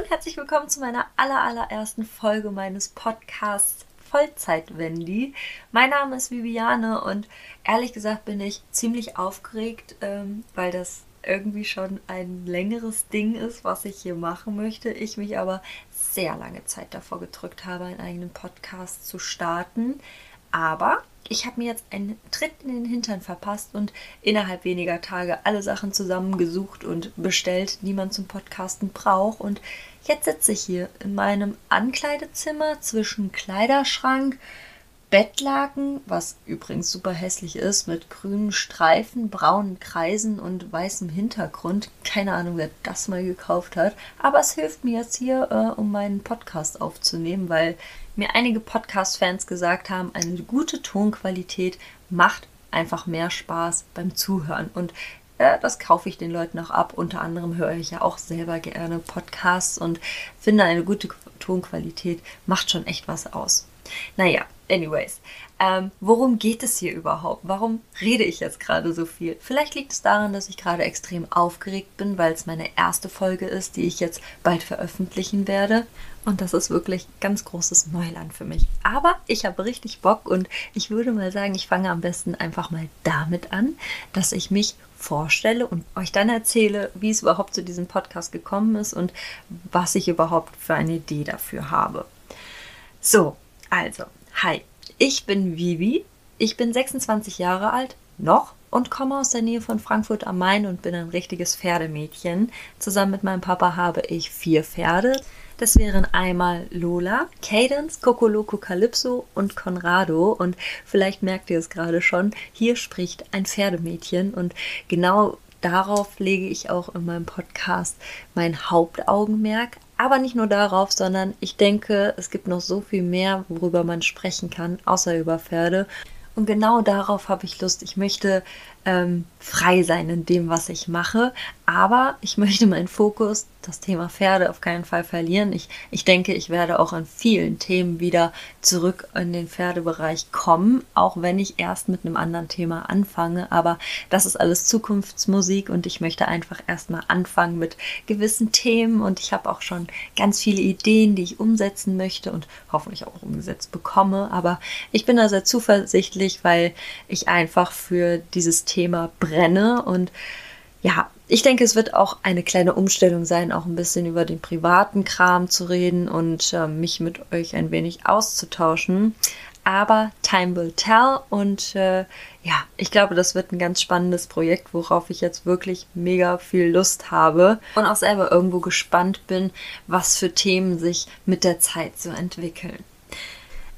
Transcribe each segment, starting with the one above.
und herzlich willkommen zu meiner aller, allerersten Folge meines Podcasts Vollzeit Wendy. Mein Name ist Viviane und ehrlich gesagt bin ich ziemlich aufgeregt, ähm, weil das irgendwie schon ein längeres Ding ist, was ich hier machen möchte. Ich mich aber sehr lange Zeit davor gedrückt habe, einen eigenen Podcast zu starten. Aber ich habe mir jetzt einen Tritt in den Hintern verpasst und innerhalb weniger Tage alle Sachen zusammengesucht und bestellt, die man zum Podcasten braucht. Und jetzt sitze ich hier in meinem Ankleidezimmer zwischen Kleiderschrank, Bettlaken, was übrigens super hässlich ist, mit grünen Streifen, braunen Kreisen und weißem Hintergrund. Keine Ahnung, wer das mal gekauft hat. Aber es hilft mir jetzt hier, äh, um meinen Podcast aufzunehmen, weil mir einige Podcast-Fans gesagt haben, eine gute Tonqualität macht einfach mehr Spaß beim Zuhören. Und äh, das kaufe ich den Leuten auch ab. Unter anderem höre ich ja auch selber gerne Podcasts und finde, eine gute Tonqualität macht schon echt was aus. Naja, anyways. Ähm, worum geht es hier überhaupt? Warum rede ich jetzt gerade so viel? Vielleicht liegt es daran, dass ich gerade extrem aufgeregt bin, weil es meine erste Folge ist, die ich jetzt bald veröffentlichen werde. Und das ist wirklich ganz großes Neuland für mich. Aber ich habe richtig Bock und ich würde mal sagen, ich fange am besten einfach mal damit an, dass ich mich vorstelle und euch dann erzähle, wie es überhaupt zu diesem Podcast gekommen ist und was ich überhaupt für eine Idee dafür habe. So, also, hi, ich bin Vivi, ich bin 26 Jahre alt, noch und komme aus der Nähe von Frankfurt am Main und bin ein richtiges Pferdemädchen. Zusammen mit meinem Papa habe ich vier Pferde. Das wären einmal Lola, Cadence, Cocoloco Calypso und Conrado. Und vielleicht merkt ihr es gerade schon, hier spricht ein Pferdemädchen. Und genau darauf lege ich auch in meinem Podcast mein Hauptaugenmerk. Aber nicht nur darauf, sondern ich denke, es gibt noch so viel mehr, worüber man sprechen kann, außer über Pferde. Und genau darauf habe ich Lust. Ich möchte ähm, frei sein in dem, was ich mache. Aber ich möchte meinen Fokus, das Thema Pferde, auf keinen Fall verlieren. Ich, ich denke, ich werde auch an vielen Themen wieder zurück in den Pferdebereich kommen, auch wenn ich erst mit einem anderen Thema anfange. Aber das ist alles Zukunftsmusik und ich möchte einfach erstmal anfangen mit gewissen Themen. Und ich habe auch schon ganz viele Ideen, die ich umsetzen möchte und hoffentlich auch umgesetzt bekomme. Aber ich bin da sehr zuversichtlich, weil ich einfach für dieses Thema brenne. Und ja, ich denke, es wird auch eine kleine Umstellung sein, auch ein bisschen über den privaten Kram zu reden und äh, mich mit euch ein wenig auszutauschen. Aber time will tell und äh, ja, ich glaube, das wird ein ganz spannendes Projekt, worauf ich jetzt wirklich mega viel Lust habe und auch selber irgendwo gespannt bin, was für Themen sich mit der Zeit so entwickeln.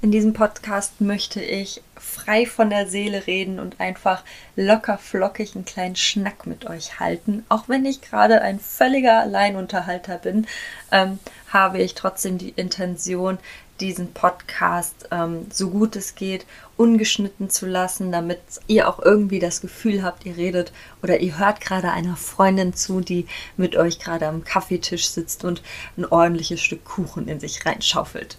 In diesem Podcast möchte ich frei von der Seele reden und einfach locker flockig einen kleinen Schnack mit euch halten. Auch wenn ich gerade ein völliger Alleinunterhalter bin, ähm, habe ich trotzdem die Intention, diesen Podcast ähm, so gut es geht ungeschnitten zu lassen, damit ihr auch irgendwie das Gefühl habt, ihr redet oder ihr hört gerade einer Freundin zu, die mit euch gerade am Kaffeetisch sitzt und ein ordentliches Stück Kuchen in sich reinschaufelt.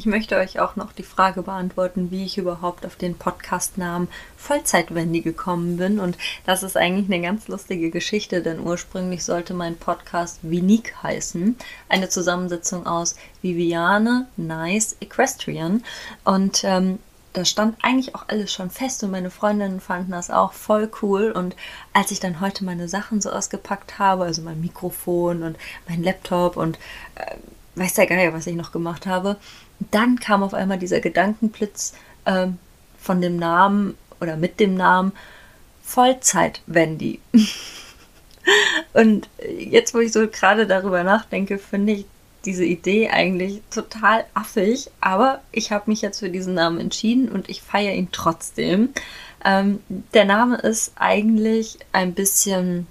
Ich möchte euch auch noch die Frage beantworten, wie ich überhaupt auf den Podcastnamen Vollzeitwendy gekommen bin. Und das ist eigentlich eine ganz lustige Geschichte, denn ursprünglich sollte mein Podcast Vinik heißen. Eine Zusammensetzung aus Viviane, Nice, Equestrian. Und ähm, da stand eigentlich auch alles schon fest und meine Freundinnen fanden das auch voll cool. Und als ich dann heute meine Sachen so ausgepackt habe, also mein Mikrofon und mein Laptop und äh, weiß der Geier, was ich noch gemacht habe, dann kam auf einmal dieser Gedankenblitz ähm, von dem Namen oder mit dem Namen Vollzeit Wendy. Und jetzt, wo ich so gerade darüber nachdenke, finde ich diese Idee eigentlich total affig, aber ich habe mich jetzt für diesen Namen entschieden und ich feiere ihn trotzdem. Ähm, der Name ist eigentlich ein bisschen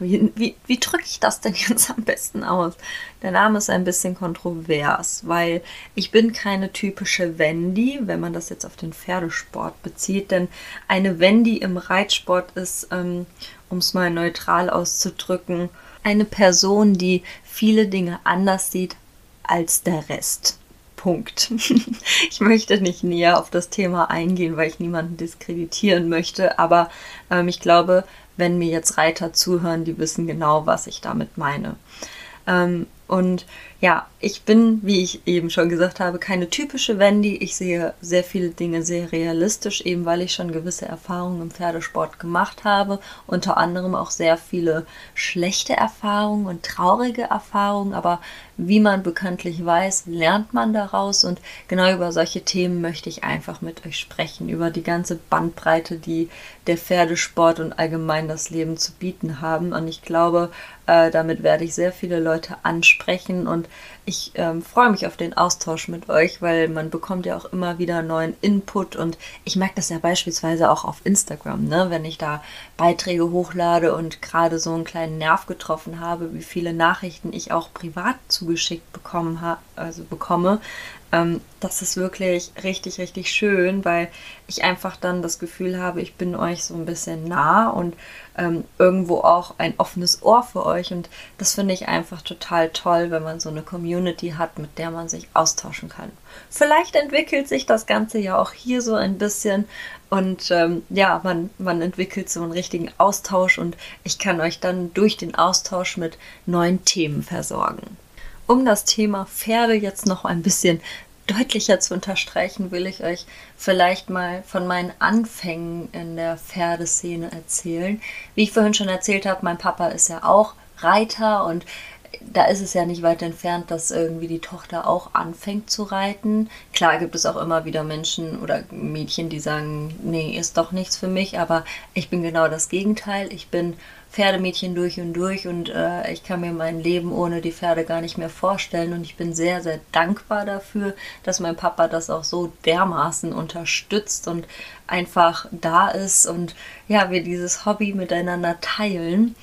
wie, wie, wie drücke ich das denn jetzt am besten aus? Der Name ist ein bisschen kontrovers, weil ich bin keine typische Wendy, wenn man das jetzt auf den Pferdesport bezieht, denn eine Wendy im Reitsport ist, ähm, um es mal neutral auszudrücken, eine Person, die viele Dinge anders sieht als der Rest. Punkt. ich möchte nicht näher auf das Thema eingehen, weil ich niemanden diskreditieren möchte, aber ähm, ich glaube, wenn mir jetzt Reiter zuhören, die wissen genau, was ich damit meine. Ähm, Und ja, ich bin, wie ich eben schon gesagt habe, keine typische Wendy. Ich sehe sehr viele Dinge sehr realistisch, eben weil ich schon gewisse Erfahrungen im Pferdesport gemacht habe. Unter anderem auch sehr viele schlechte Erfahrungen und traurige Erfahrungen. Aber wie man bekanntlich weiß, lernt man daraus. Und genau über solche Themen möchte ich einfach mit euch sprechen. Über die ganze Bandbreite, die der Pferdesport und allgemein das Leben zu bieten haben. Und ich glaube, äh, damit werde ich sehr viele Leute ansprechen und ich ähm, freue mich auf den Austausch mit euch, weil man bekommt ja auch immer wieder neuen Input und ich merke das ja beispielsweise auch auf Instagram, ne? wenn ich da Beiträge hochlade und gerade so einen kleinen Nerv getroffen habe, wie viele Nachrichten ich auch privat zugeschickt bekommen ha also bekomme, ähm, das ist wirklich richtig, richtig schön, weil ich einfach dann das Gefühl habe, ich bin euch so ein bisschen nah und ähm, irgendwo auch ein offenes Ohr für euch. Und das finde ich einfach total toll, wenn man so eine Community hat, mit der man sich austauschen kann. Vielleicht entwickelt sich das Ganze ja auch hier so ein bisschen und ähm, ja, man, man entwickelt so einen richtigen Austausch und ich kann euch dann durch den Austausch mit neuen Themen versorgen. Um das Thema Pferde jetzt noch ein bisschen deutlicher zu unterstreichen, will ich euch vielleicht mal von meinen Anfängen in der Pferdeszene erzählen. Wie ich vorhin schon erzählt habe, mein Papa ist ja auch Reiter und da ist es ja nicht weit entfernt, dass irgendwie die Tochter auch anfängt zu reiten. Klar gibt es auch immer wieder Menschen oder Mädchen, die sagen, nee, ist doch nichts für mich, aber ich bin genau das Gegenteil. Ich bin Pferdemädchen durch und durch und äh, ich kann mir mein Leben ohne die Pferde gar nicht mehr vorstellen und ich bin sehr, sehr dankbar dafür, dass mein Papa das auch so dermaßen unterstützt und einfach da ist und ja, wir dieses Hobby miteinander teilen.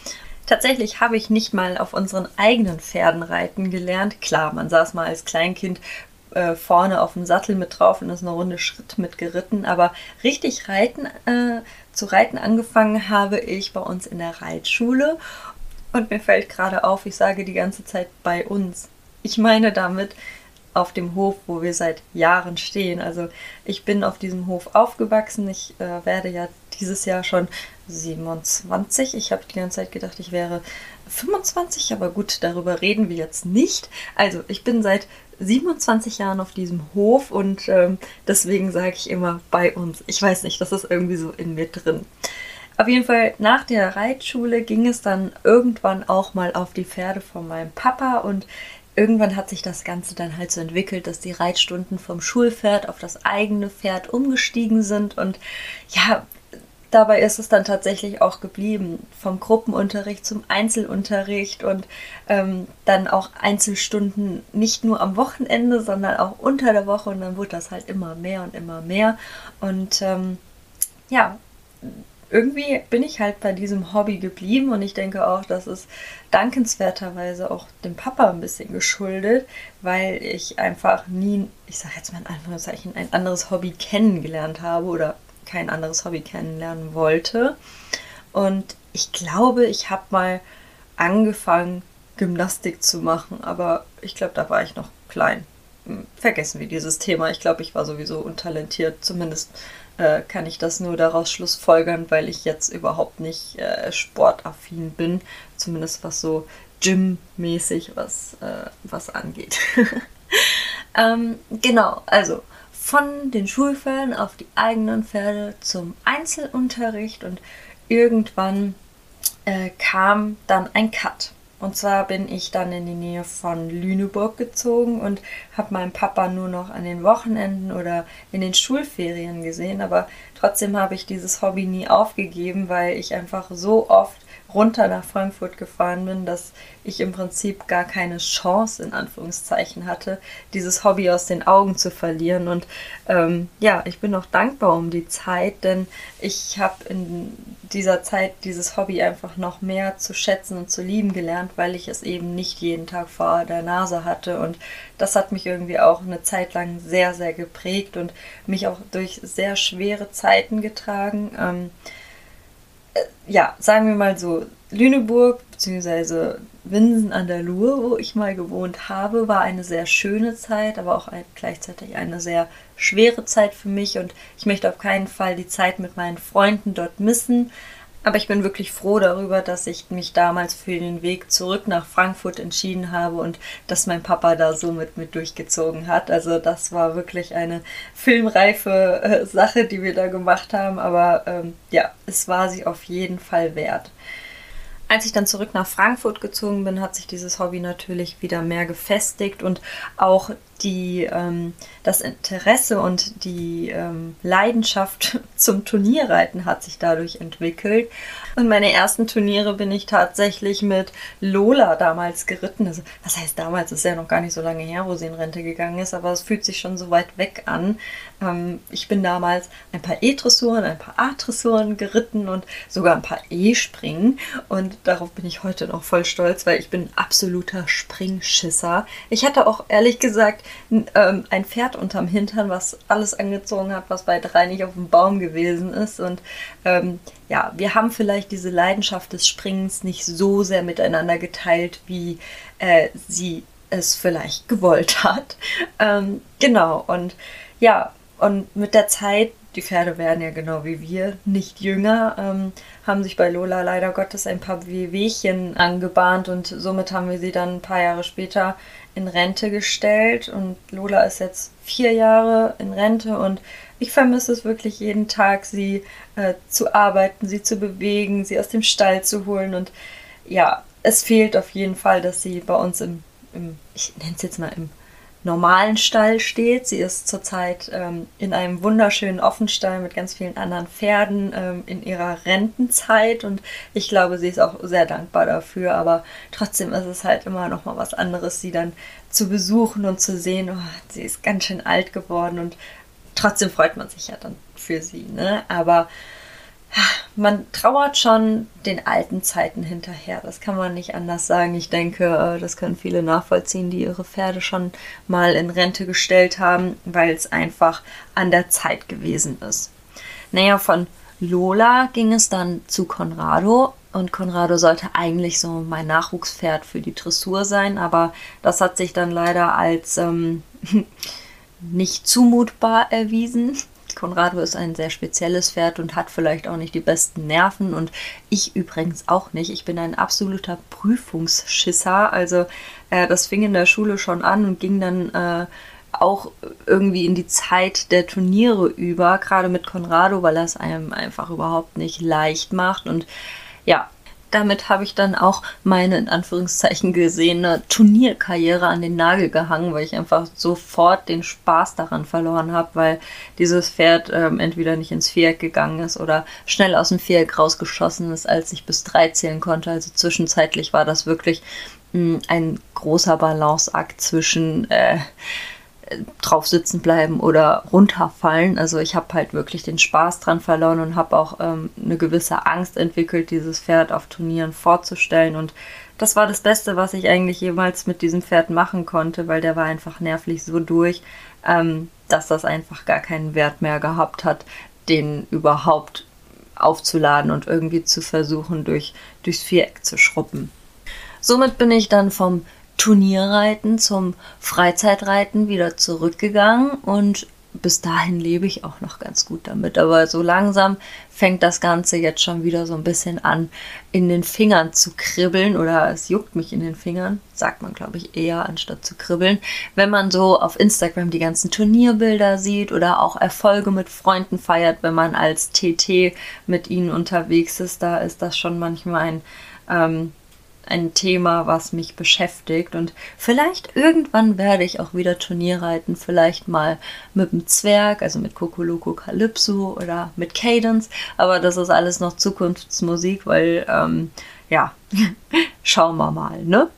Tatsächlich habe ich nicht mal auf unseren eigenen Pferden reiten gelernt. Klar, man saß mal als Kleinkind äh, vorne auf dem Sattel mit drauf und ist eine Runde Schritt mit geritten, aber richtig reiten, äh, zu reiten angefangen habe ich bei uns in der Reitschule und mir fällt gerade auf, ich sage die ganze Zeit bei uns. Ich meine damit auf dem Hof, wo wir seit Jahren stehen. Also ich bin auf diesem Hof aufgewachsen. Ich äh, werde ja dieses Jahr schon 27. Ich habe die ganze Zeit gedacht, ich wäre 25, aber gut, darüber reden wir jetzt nicht. Also, ich bin seit 27 Jahren auf diesem Hof und ähm, deswegen sage ich immer bei uns. Ich weiß nicht, das ist irgendwie so in mir drin. Auf jeden Fall, nach der Reitschule ging es dann irgendwann auch mal auf die Pferde von meinem Papa und irgendwann hat sich das Ganze dann halt so entwickelt, dass die Reitstunden vom Schulpferd auf das eigene Pferd umgestiegen sind und ja, dabei ist es dann tatsächlich auch geblieben. Vom Gruppenunterricht zum Einzelunterricht und ähm, dann auch Einzelstunden nicht nur am Wochenende, sondern auch unter der Woche. Und dann wurde das halt immer mehr und immer mehr. Und ähm, ja, irgendwie bin ich halt bei diesem Hobby geblieben und ich denke auch, das ist dankenswerterweise auch dem Papa ein bisschen geschuldet, weil ich einfach nie, ich sage jetzt mal in Anführungszeichen, ein anderes Hobby kennengelernt habe oder kein anderes Hobby kennenlernen wollte. Und ich glaube, ich habe mal angefangen, Gymnastik zu machen, aber ich glaube, da war ich noch klein. Hm, vergessen wir dieses Thema. Ich glaube, ich war sowieso untalentiert. Zumindest äh, kann ich das nur daraus schlussfolgern, weil ich jetzt überhaupt nicht äh, sportaffin bin. Zumindest was so Gym-mäßig was, äh, was angeht. ähm, genau, also von den Schulpferden auf die eigenen Pferde zum Einzelunterricht und irgendwann äh, kam dann ein Cut. Und zwar bin ich dann in die Nähe von Lüneburg gezogen und habe meinen Papa nur noch an den Wochenenden oder in den Schulferien gesehen. Aber trotzdem habe ich dieses Hobby nie aufgegeben, weil ich einfach so oft runter nach Frankfurt gefahren bin, dass ich im Prinzip gar keine Chance in Anführungszeichen hatte, dieses Hobby aus den Augen zu verlieren. Und ähm, ja, ich bin auch dankbar um die Zeit, denn ich habe in dieser Zeit dieses Hobby einfach noch mehr zu schätzen und zu lieben gelernt, weil ich es eben nicht jeden Tag vor der Nase hatte. Und das hat mich irgendwie auch eine Zeit lang sehr, sehr geprägt und mich auch durch sehr schwere Zeiten getragen. Ähm, ja, sagen wir mal so, Lüneburg bzw. Winsen an der Luhe, wo ich mal gewohnt habe, war eine sehr schöne Zeit, aber auch gleichzeitig eine sehr schwere Zeit für mich und ich möchte auf keinen Fall die Zeit mit meinen Freunden dort missen. Aber ich bin wirklich froh darüber, dass ich mich damals für den Weg zurück nach Frankfurt entschieden habe und dass mein Papa da so mit, mit durchgezogen hat. Also das war wirklich eine filmreife äh, Sache, die wir da gemacht haben. Aber ähm, ja, es war sie auf jeden Fall wert. Als ich dann zurück nach Frankfurt gezogen bin, hat sich dieses Hobby natürlich wieder mehr gefestigt und auch die, ähm, das Interesse und die ähm, Leidenschaft zum Turnierreiten hat sich dadurch entwickelt. Und meine ersten Turniere bin ich tatsächlich mit Lola damals geritten. Also, was heißt damals? Ist ja noch gar nicht so lange her, wo sie in Rente gegangen ist, aber es fühlt sich schon so weit weg an. Ähm, ich bin damals ein paar E-Dressuren, ein paar A-Dressuren geritten und sogar ein paar E-Springen. Und darauf bin ich heute noch voll stolz, weil ich bin absoluter Springschisser. Ich hatte auch ehrlich gesagt ähm, ein Pferd unterm Hintern, was alles angezogen hat, was bei drei nicht auf dem Baum gewesen ist. Und ähm, ja, wir haben vielleicht diese Leidenschaft des Springens nicht so sehr miteinander geteilt, wie äh, sie es vielleicht gewollt hat. Ähm, genau, und ja, und mit der Zeit, die Pferde werden ja genau wie wir nicht jünger, ähm, haben sich bei Lola leider Gottes ein paar Wehwehchen angebahnt und somit haben wir sie dann ein paar Jahre später in Rente gestellt. Und Lola ist jetzt vier Jahre in Rente und ich vermisse es wirklich jeden Tag, sie äh, zu arbeiten, sie zu bewegen, sie aus dem Stall zu holen. Und ja, es fehlt auf jeden Fall, dass sie bei uns im, im ich nenne es jetzt mal im normalen Stall steht. Sie ist zurzeit ähm, in einem wunderschönen Offenstall mit ganz vielen anderen Pferden ähm, in ihrer Rentenzeit und ich glaube, sie ist auch sehr dankbar dafür. Aber trotzdem ist es halt immer noch mal was anderes, sie dann zu besuchen und zu sehen, oh, sie ist ganz schön alt geworden und trotzdem freut man sich ja dann für sie. Ne? Aber man trauert schon den alten Zeiten hinterher. Das kann man nicht anders sagen. Ich denke, äh, das können viele nachvollziehen, die ihre Pferde schon mal in Rente gestellt haben, weil es einfach an der Zeit gewesen ist. Naja, von Lola ging es dann zu Conrado. Und Conrado sollte eigentlich so mein Nachwuchspferd für die Dressur sein, aber das hat sich dann leider als ähm, nicht zumutbar erwiesen. Conrado ist ein sehr spezielles Pferd und hat vielleicht auch nicht die besten Nerven und ich übrigens auch nicht. Ich bin ein absoluter Prüfungsschisser. Also äh, das fing in der Schule schon an und ging dann äh, auch irgendwie in die Zeit der Turniere über, gerade mit Conrado, weil er es einem einfach überhaupt nicht leicht macht und ja, damit habe ich dann auch meine in Anführungszeichen gesehene Turnierkarriere an den Nagel gehangen, weil ich einfach sofort den Spaß daran verloren habe, weil dieses Pferd ähm, entweder nicht ins Viereck gegangen ist oder schnell aus dem Viereck rausgeschossen ist, als ich bis drei zählen konnte. Also zwischenzeitlich war das wirklich mh, mm, ein großer Balanceakt zwischen äh, drauf sitzen bleiben oder runterfallen. Also ich habe halt wirklich den Spaß dran verloren und habe auch ähm, eine gewisse Angst entwickelt, dieses Pferd auf Turnieren vorzustellen. Und das war das Beste, was ich eigentlich jemals mit diesem Pferd machen konnte, weil der war einfach nervlich so durch, ähm, dass das einfach gar keinen Wert mehr gehabt hat, den überhaupt aufzuladen und irgendwie zu versuchen, durch, durchs Viereck zu schruppen. Somit bin ich dann vom Turnierreiten zum Freizeitreiten wieder zurückgegangen und bis dahin lebe ich auch noch ganz gut damit. Aber so langsam fängt das Ganze jetzt schon wieder so ein bisschen an, in den Fingern zu kribbeln oder es juckt mich in den Fingern, sagt man glaube ich eher, anstatt zu kribbeln. Wenn man so auf Instagram die ganzen Turnierbilder sieht oder auch Erfolge mit Freunden feiert, wenn man als TT mit ihnen unterwegs ist, da ist das schon manchmal ein ähm, ein Thema, was mich beschäftigt. Und vielleicht irgendwann werde ich auch wieder Turnier reiten. Vielleicht mal mit dem Zwerg, also mit Kokoloko Calypso oder mit Cadence. Aber das ist alles noch Zukunftsmusik, weil, ähm, ja, schauen wir mal, ne?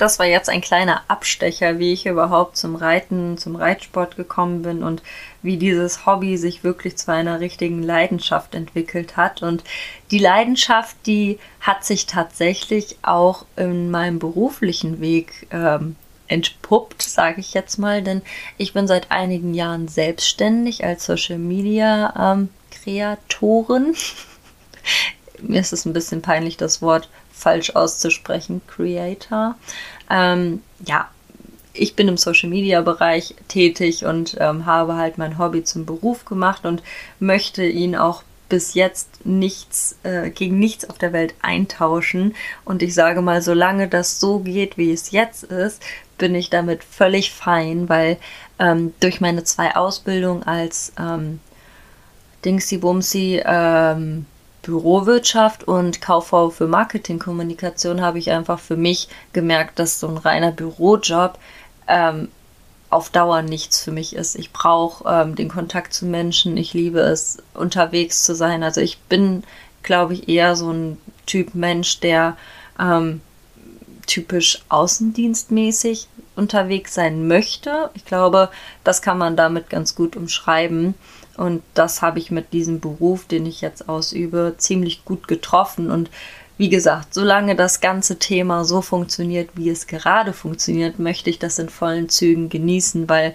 Das war jetzt ein kleiner Abstecher, wie ich überhaupt zum Reiten, zum Reitsport gekommen bin und wie dieses Hobby sich wirklich zu einer richtigen Leidenschaft entwickelt hat. Und die Leidenschaft, die hat sich tatsächlich auch in meinem beruflichen Weg ähm, entpuppt, sage ich jetzt mal, denn ich bin seit einigen Jahren selbstständig als Social Media ähm, Kreatorin. Mir ist es ein bisschen peinlich, das Wort falsch auszusprechen, Creator. Ähm, ja, ich bin im Social Media Bereich tätig und ähm, habe halt mein Hobby zum Beruf gemacht und möchte ihn auch bis jetzt nichts äh, gegen nichts auf der Welt eintauschen. Und ich sage mal, solange das so geht, wie es jetzt ist, bin ich damit völlig fein, weil ähm, durch meine zwei Ausbildungen als ähm, Dingsy-Bumsy ähm, Bürowirtschaft und Kauffrau für Marketingkommunikation habe ich einfach für mich gemerkt, dass so ein reiner Bürojob ähm, auf Dauer nichts für mich ist. Ich brauche ähm, den Kontakt zu Menschen. Ich liebe es, unterwegs zu sein. Also ich bin, glaube ich, eher so ein Typ Mensch, der ähm, typisch außendienstmäßig unterwegs sein möchte. Ich glaube, das kann man damit ganz gut umschreiben. Und das habe ich mit diesem Beruf, den ich jetzt ausübe, ziemlich gut getroffen. Und wie gesagt, solange das ganze Thema so funktioniert, wie es gerade funktioniert, möchte ich das in vollen Zügen genießen, weil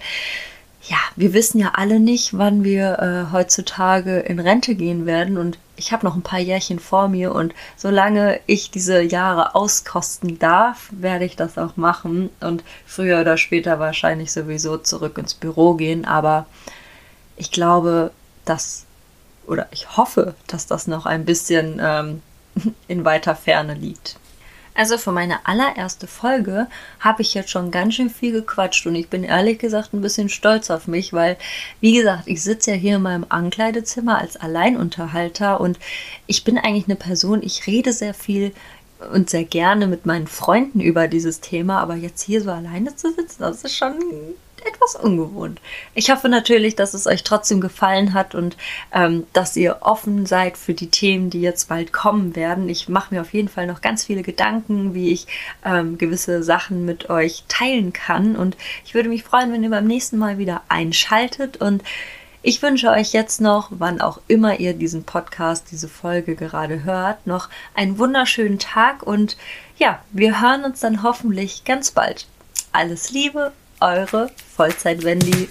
ja, wir wissen ja alle nicht, wann wir äh, heutzutage in Rente gehen werden und ich habe noch ein paar Jährchen vor mir und solange ich diese Jahre auskosten darf, werde ich das auch machen und früher oder später wahrscheinlich sowieso zurück ins Büro gehen, aber ich glaube, dass oder ich hoffe, dass das noch ein bisschen ähm, in weiter Ferne liegt. Also für meine allererste Folge habe ich jetzt schon ganz schön viel gequatscht und ich bin ehrlich gesagt ein bisschen stolz auf mich, weil, wie gesagt, ich sitze ja hier in meinem Ankleidezimmer als Alleinunterhalter und ich bin eigentlich eine Person, ich rede sehr viel und sehr gerne mit meinen Freunden über dieses Thema, aber jetzt hier so alleine zu sitzen, das ist schon etwas ungewohnt. Ich hoffe natürlich, dass es euch trotzdem gefallen hat und ähm, dass ihr offen seid für die Themen, die jetzt bald kommen werden. Ich mache mir auf jeden Fall noch ganz viele Gedanken, wie ich ähm, gewisse Sachen mit euch teilen kann. Und ich würde mich freuen, wenn ihr beim nächsten Mal wieder einschaltet und ich wünsche euch jetzt noch, wann auch immer ihr diesen Podcast, diese Folge gerade hört, noch einen wunderschönen Tag und ja, wir hören uns dann hoffentlich ganz bald. Alles Liebe eure Vollzeit-Wendy.